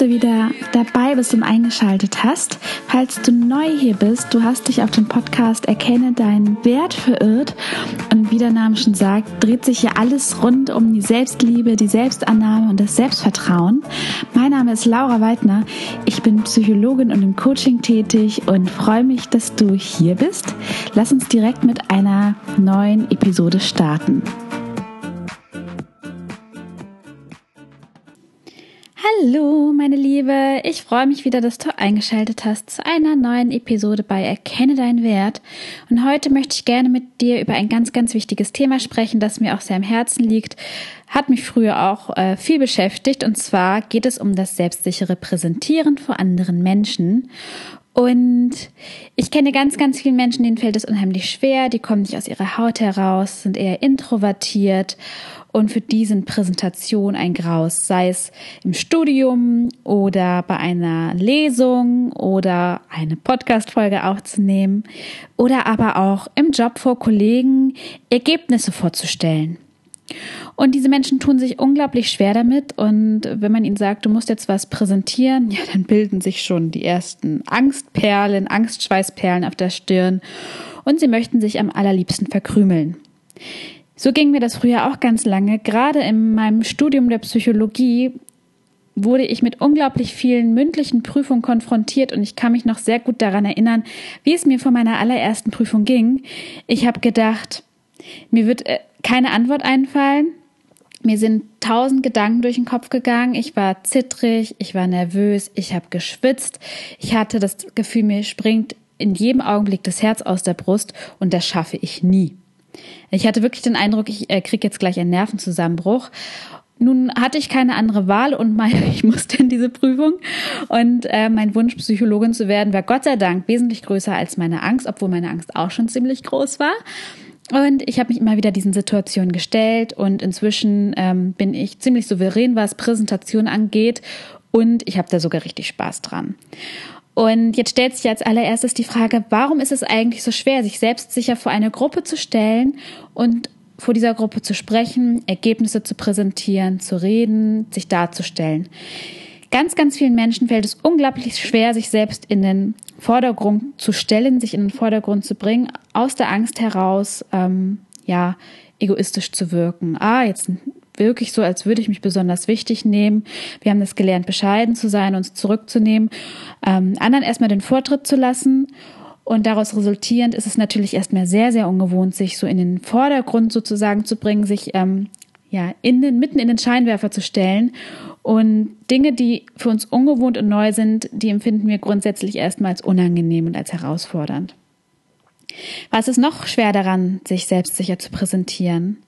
du wieder dabei bist und eingeschaltet hast. Falls du neu hier bist, du hast dich auf dem Podcast Erkenne deinen Wert verirrt. Und wie der Name schon sagt, dreht sich hier alles rund um die Selbstliebe, die Selbstannahme und das Selbstvertrauen. Mein Name ist Laura Weidner. Ich bin Psychologin und im Coaching tätig und freue mich, dass du hier bist. Lass uns direkt mit einer neuen Episode starten. Hallo, meine Liebe. Ich freue mich wieder, dass du eingeschaltet hast zu einer neuen Episode bei Erkenne deinen Wert. Und heute möchte ich gerne mit dir über ein ganz, ganz wichtiges Thema sprechen, das mir auch sehr am Herzen liegt. Hat mich früher auch äh, viel beschäftigt. Und zwar geht es um das selbstsichere Präsentieren vor anderen Menschen. Und ich kenne ganz, ganz viele Menschen, denen fällt es unheimlich schwer. Die kommen nicht aus ihrer Haut heraus, sind eher introvertiert und für diesen Präsentation ein Graus, sei es im Studium oder bei einer Lesung oder eine Podcast-Folge aufzunehmen oder aber auch im Job vor Kollegen Ergebnisse vorzustellen. Und diese Menschen tun sich unglaublich schwer damit. Und wenn man ihnen sagt, du musst jetzt was präsentieren, ja, dann bilden sich schon die ersten Angstperlen, Angstschweißperlen auf der Stirn. Und sie möchten sich am allerliebsten verkrümeln. So ging mir das früher auch ganz lange. Gerade in meinem Studium der Psychologie wurde ich mit unglaublich vielen mündlichen Prüfungen konfrontiert und ich kann mich noch sehr gut daran erinnern, wie es mir vor meiner allerersten Prüfung ging. Ich habe gedacht, mir wird äh, keine Antwort einfallen. Mir sind tausend Gedanken durch den Kopf gegangen. Ich war zittrig, ich war nervös, ich habe geschwitzt. Ich hatte das Gefühl, mir springt in jedem Augenblick das Herz aus der Brust und das schaffe ich nie. Ich hatte wirklich den Eindruck, ich äh, kriege jetzt gleich einen Nervenzusammenbruch. Nun hatte ich keine andere Wahl und mein, ich musste in diese Prüfung. Und äh, mein Wunsch, Psychologin zu werden, war Gott sei Dank wesentlich größer als meine Angst, obwohl meine Angst auch schon ziemlich groß war. Und ich habe mich immer wieder diesen Situationen gestellt und inzwischen ähm, bin ich ziemlich souverän, was Präsentation angeht und ich habe da sogar richtig Spaß dran. Und jetzt stellt sich als allererstes die Frage, warum ist es eigentlich so schwer, sich selbstsicher vor eine Gruppe zu stellen und vor dieser Gruppe zu sprechen, Ergebnisse zu präsentieren, zu reden, sich darzustellen. Ganz, ganz vielen Menschen fällt es unglaublich schwer, sich selbst in den Vordergrund zu stellen, sich in den Vordergrund zu bringen, aus der Angst heraus, ähm, ja, egoistisch zu wirken. Ah, jetzt wirklich so, als würde ich mich besonders wichtig nehmen. Wir haben das gelernt, bescheiden zu sein, uns zurückzunehmen, ähm, anderen erstmal den Vortritt zu lassen. Und daraus resultierend ist es natürlich erstmal sehr, sehr ungewohnt, sich so in den Vordergrund sozusagen zu bringen, sich ähm, ja in den, mitten in den Scheinwerfer zu stellen. Und Dinge, die für uns ungewohnt und neu sind, die empfinden wir grundsätzlich erstmal als unangenehm und als herausfordernd. Was ist noch schwer daran, sich selbstsicher zu präsentieren?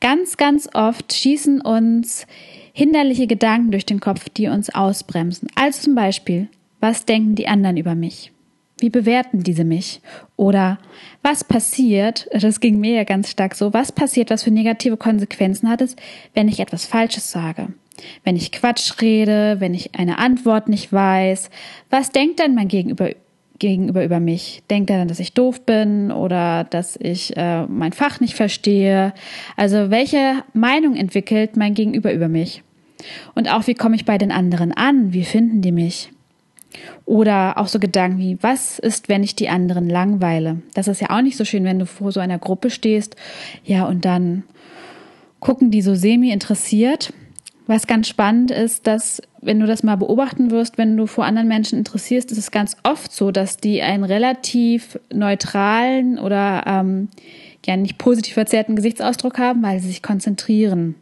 Ganz, ganz oft schießen uns hinderliche Gedanken durch den Kopf, die uns ausbremsen. Also zum Beispiel, was denken die anderen über mich? Wie bewerten diese mich? Oder was passiert, das ging mir ja ganz stark so, was passiert, was für negative Konsequenzen hat es, wenn ich etwas Falsches sage? Wenn ich Quatsch rede, wenn ich eine Antwort nicht weiß, was denkt dann mein Gegenüber gegenüber über mich? Denkt er dann, dass ich doof bin oder dass ich äh, mein Fach nicht verstehe? Also welche Meinung entwickelt mein Gegenüber über mich? Und auch wie komme ich bei den anderen an? Wie finden die mich? Oder auch so Gedanken wie, was ist, wenn ich die anderen langweile? Das ist ja auch nicht so schön, wenn du vor so einer Gruppe stehst, ja, und dann gucken die so semi interessiert was ganz spannend ist, dass, wenn du das mal beobachten wirst, wenn du vor anderen Menschen interessierst, ist es ganz oft so, dass die einen relativ neutralen oder ähm, ja nicht positiv verzerrten Gesichtsausdruck haben, weil sie sich konzentrieren.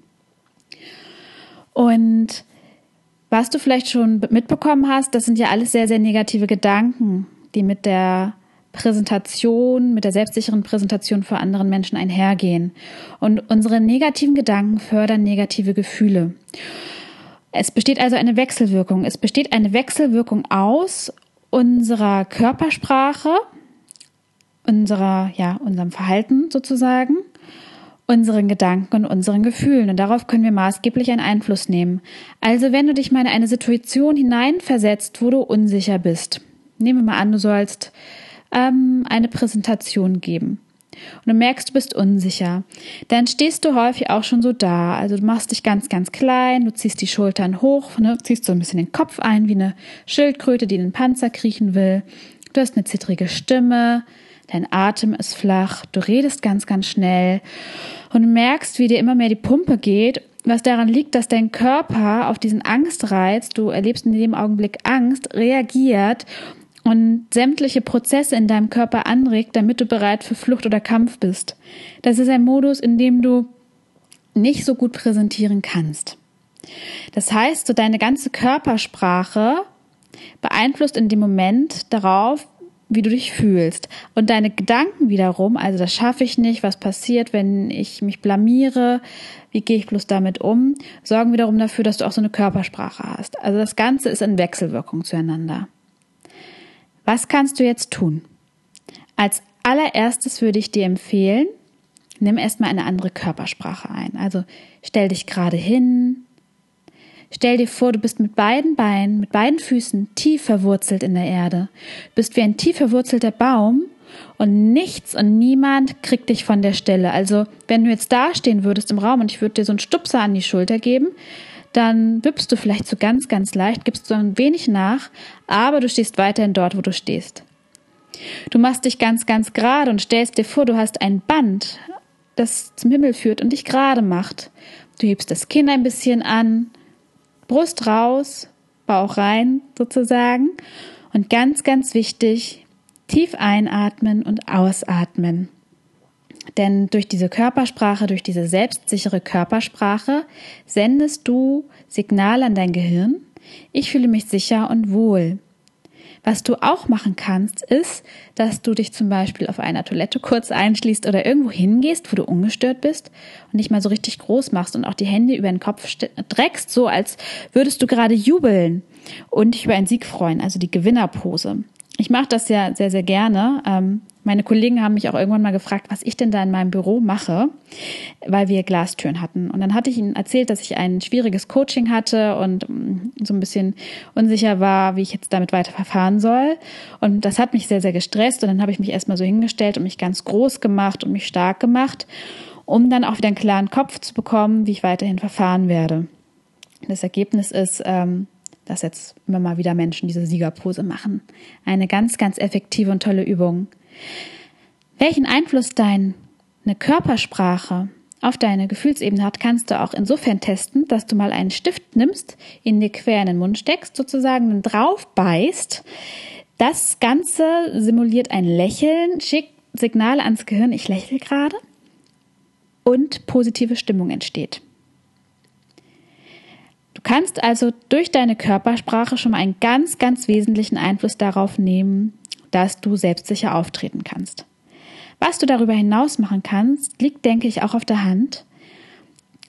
Und was du vielleicht schon mitbekommen hast, das sind ja alles sehr, sehr negative Gedanken, die mit der Präsentation, mit der selbstsicheren Präsentation vor anderen Menschen einhergehen. Und unsere negativen Gedanken fördern negative Gefühle. Es besteht also eine Wechselwirkung. Es besteht eine Wechselwirkung aus unserer Körpersprache, unserer, ja, unserem Verhalten sozusagen, unseren Gedanken und unseren Gefühlen. Und darauf können wir maßgeblich einen Einfluss nehmen. Also wenn du dich mal in eine Situation hineinversetzt, wo du unsicher bist. Nehmen wir mal an, du sollst ähm, eine Präsentation geben. und du merkst, du bist unsicher, dann stehst du häufig auch schon so da. Also du machst dich ganz, ganz klein, du ziehst die Schultern hoch, ne, ziehst so ein bisschen den Kopf ein wie eine Schildkröte, die in den Panzer kriechen will. Du hast eine zittrige Stimme, dein Atem ist flach, du redest ganz, ganz schnell und merkst, wie dir immer mehr die Pumpe geht, was daran liegt, dass dein Körper auf diesen Angstreiz, du erlebst in dem Augenblick Angst, reagiert und sämtliche Prozesse in deinem Körper anregt, damit du bereit für Flucht oder Kampf bist. Das ist ein Modus, in dem du nicht so gut präsentieren kannst. Das heißt, so deine ganze Körpersprache beeinflusst in dem Moment darauf, wie du dich fühlst. Und deine Gedanken wiederum, also das schaffe ich nicht, was passiert, wenn ich mich blamiere, wie gehe ich bloß damit um, sorgen wiederum dafür, dass du auch so eine Körpersprache hast. Also das Ganze ist in Wechselwirkung zueinander. Was kannst du jetzt tun? Als allererstes würde ich dir empfehlen, nimm erstmal eine andere Körpersprache ein. Also stell dich gerade hin. Stell dir vor, du bist mit beiden Beinen, mit beiden Füßen tief verwurzelt in der Erde. Bist wie ein tief verwurzelter Baum und nichts und niemand kriegt dich von der Stelle. Also, wenn du jetzt dastehen würdest im Raum und ich würde dir so einen Stupser an die Schulter geben, dann wippst du vielleicht so ganz, ganz leicht, gibst so ein wenig nach, aber du stehst weiterhin dort, wo du stehst. Du machst dich ganz, ganz gerade und stellst dir vor, du hast ein Band, das zum Himmel führt und dich gerade macht. Du hebst das Kinn ein bisschen an, Brust raus, Bauch rein sozusagen und ganz, ganz wichtig, tief einatmen und ausatmen. Denn durch diese Körpersprache, durch diese selbstsichere Körpersprache sendest du Signal an dein Gehirn, ich fühle mich sicher und wohl. Was du auch machen kannst, ist, dass du dich zum Beispiel auf einer Toilette kurz einschließt oder irgendwo hingehst, wo du ungestört bist und nicht mal so richtig groß machst und auch die Hände über den Kopf dreckst, so als würdest du gerade jubeln und dich über einen Sieg freuen, also die Gewinnerpose. Ich mache das ja sehr, sehr gerne. Ähm, meine Kollegen haben mich auch irgendwann mal gefragt, was ich denn da in meinem Büro mache, weil wir Glastüren hatten. Und dann hatte ich ihnen erzählt, dass ich ein schwieriges Coaching hatte und mm, so ein bisschen unsicher war, wie ich jetzt damit weiter verfahren soll. Und das hat mich sehr, sehr gestresst. Und dann habe ich mich erstmal so hingestellt und mich ganz groß gemacht und mich stark gemacht, um dann auch wieder einen klaren Kopf zu bekommen, wie ich weiterhin verfahren werde. Das Ergebnis ist, ähm, dass jetzt immer mal wieder Menschen diese Siegerpose machen. Eine ganz, ganz effektive und tolle Übung. Welchen Einfluss deine Körpersprache auf deine Gefühlsebene hat, kannst du auch insofern testen, dass du mal einen Stift nimmst, ihn dir quer in den Mund steckst, sozusagen drauf beißt. Das Ganze simuliert ein Lächeln, schickt Signale ans Gehirn, ich lächle gerade und positive Stimmung entsteht. Du kannst also durch deine Körpersprache schon mal einen ganz, ganz wesentlichen Einfluss darauf nehmen, dass du selbstsicher auftreten kannst. Was du darüber hinaus machen kannst, liegt, denke ich, auch auf der Hand.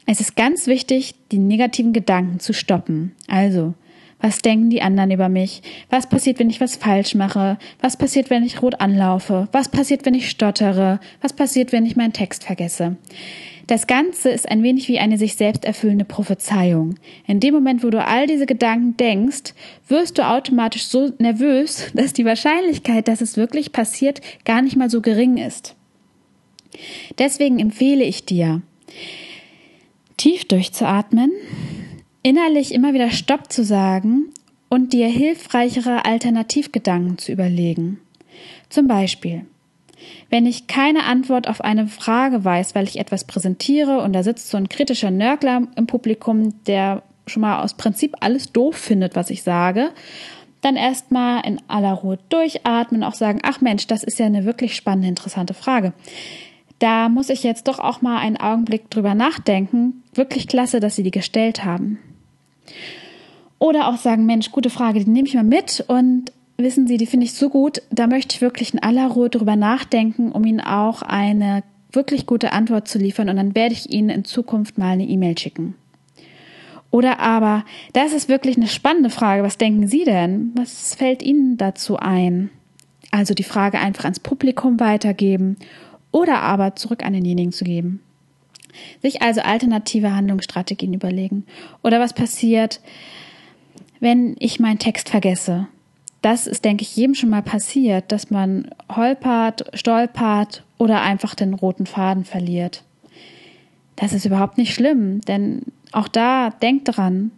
Es ist ganz wichtig, die negativen Gedanken zu stoppen. Also, was denken die anderen über mich? Was passiert, wenn ich was falsch mache? Was passiert, wenn ich rot anlaufe? Was passiert, wenn ich stottere? Was passiert, wenn ich meinen Text vergesse? Das Ganze ist ein wenig wie eine sich selbst erfüllende Prophezeiung. In dem Moment, wo du all diese Gedanken denkst, wirst du automatisch so nervös, dass die Wahrscheinlichkeit, dass es wirklich passiert, gar nicht mal so gering ist. Deswegen empfehle ich dir, tief durchzuatmen, innerlich immer wieder Stopp zu sagen und dir hilfreichere Alternativgedanken zu überlegen. Zum Beispiel, wenn ich keine Antwort auf eine Frage weiß, weil ich etwas präsentiere und da sitzt so ein kritischer Nörgler im Publikum, der schon mal aus Prinzip alles doof findet, was ich sage, dann erstmal in aller Ruhe durchatmen, auch sagen, ach Mensch, das ist ja eine wirklich spannende, interessante Frage. Da muss ich jetzt doch auch mal einen Augenblick drüber nachdenken. Wirklich klasse, dass Sie die gestellt haben. Oder auch sagen, Mensch, gute Frage, die nehme ich mal mit und wissen Sie, die finde ich so gut, da möchte ich wirklich in aller Ruhe drüber nachdenken, um Ihnen auch eine wirklich gute Antwort zu liefern und dann werde ich Ihnen in Zukunft mal eine E-Mail schicken. Oder aber, das ist wirklich eine spannende Frage. Was denken Sie denn? Was fällt Ihnen dazu ein? Also die Frage einfach ans Publikum weitergeben oder aber zurück an denjenigen zu geben. Sich also alternative Handlungsstrategien überlegen. Oder was passiert, wenn ich meinen Text vergesse? Das ist, denke ich, jedem schon mal passiert, dass man holpert, stolpert oder einfach den roten Faden verliert. Das ist überhaupt nicht schlimm, denn auch da denkt dran,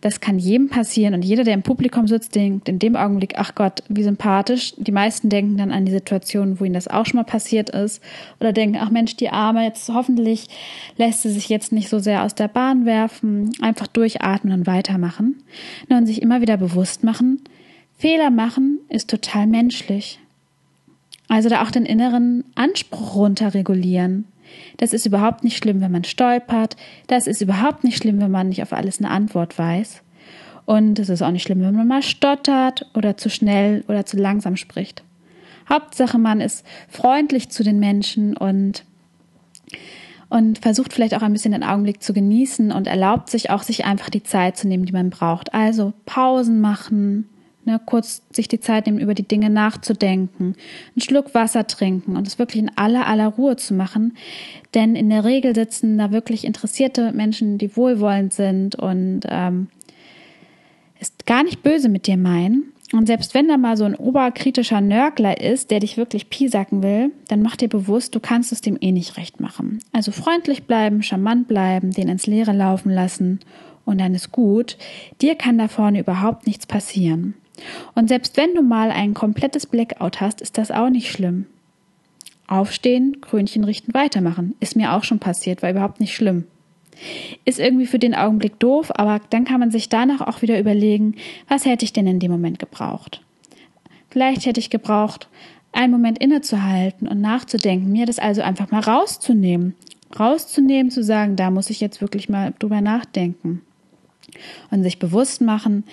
das kann jedem passieren und jeder, der im Publikum sitzt, denkt in dem Augenblick, ach Gott, wie sympathisch. Die meisten denken dann an die Situation, wo ihnen das auch schon mal passiert ist oder denken, ach Mensch, die Arme, jetzt hoffentlich lässt sie sich jetzt nicht so sehr aus der Bahn werfen, einfach durchatmen und weitermachen. Und sich immer wieder bewusst machen, Fehler machen ist total menschlich. Also da auch den inneren Anspruch runterregulieren. Das ist überhaupt nicht schlimm, wenn man stolpert. Das ist überhaupt nicht schlimm, wenn man nicht auf alles eine Antwort weiß. Und es ist auch nicht schlimm, wenn man mal stottert oder zu schnell oder zu langsam spricht. Hauptsache, man ist freundlich zu den Menschen und und versucht vielleicht auch ein bisschen den Augenblick zu genießen und erlaubt sich auch, sich einfach die Zeit zu nehmen, die man braucht. Also Pausen machen, ne, kurz sich die Zeit nehmen, über die Dinge nachzudenken, einen Schluck Wasser trinken und es wirklich in aller, aller Ruhe zu machen. Denn in der Regel sitzen da wirklich interessierte Menschen, die wohlwollend sind und ähm, ist gar nicht böse mit dir meinen. Und selbst wenn da mal so ein oberkritischer Nörgler ist, der dich wirklich piesacken will, dann mach dir bewusst, du kannst es dem eh nicht recht machen. Also freundlich bleiben, charmant bleiben, den ins Leere laufen lassen und dann ist gut. Dir kann da vorne überhaupt nichts passieren. Und selbst wenn du mal ein komplettes Blackout hast, ist das auch nicht schlimm. Aufstehen, Krönchen richten, weitermachen. Ist mir auch schon passiert, war überhaupt nicht schlimm. Ist irgendwie für den Augenblick doof, aber dann kann man sich danach auch wieder überlegen, was hätte ich denn in dem Moment gebraucht? Vielleicht hätte ich gebraucht, einen Moment innezuhalten und nachzudenken, mir das also einfach mal rauszunehmen. Rauszunehmen, zu sagen, da muss ich jetzt wirklich mal drüber nachdenken. Und sich bewusst machen,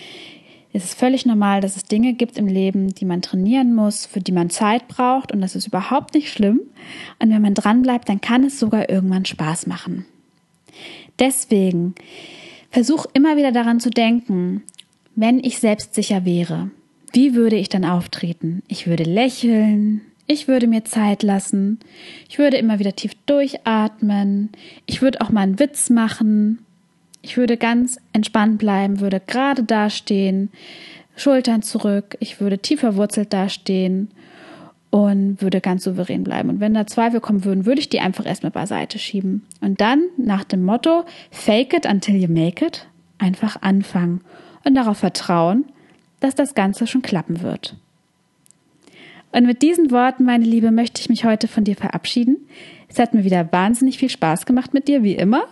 es ist völlig normal, dass es Dinge gibt im Leben, die man trainieren muss, für die man Zeit braucht und das ist überhaupt nicht schlimm. Und wenn man dran bleibt, dann kann es sogar irgendwann Spaß machen. Deswegen versuch immer wieder daran zu denken, wenn ich selbstsicher wäre, wie würde ich dann auftreten? Ich würde lächeln, ich würde mir Zeit lassen, ich würde immer wieder tief durchatmen, ich würde auch mal einen Witz machen, ich würde ganz entspannt bleiben, würde gerade dastehen, Schultern zurück, ich würde tief verwurzelt dastehen und würde ganz souverän bleiben. Und wenn da Zweifel kommen würden, würde ich die einfach erstmal beiseite schieben. Und dann nach dem Motto Fake it until you make it einfach anfangen und darauf vertrauen, dass das Ganze schon klappen wird. Und mit diesen Worten, meine Liebe, möchte ich mich heute von dir verabschieden. Es hat mir wieder wahnsinnig viel Spaß gemacht mit dir, wie immer.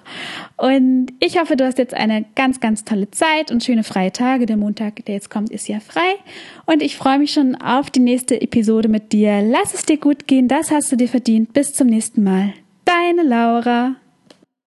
Und ich hoffe, du hast jetzt eine ganz, ganz tolle Zeit und schöne freie Tage. Der Montag, der jetzt kommt, ist ja frei. Und ich freue mich schon auf die nächste Episode mit dir. Lass es dir gut gehen, das hast du dir verdient. Bis zum nächsten Mal. Deine Laura.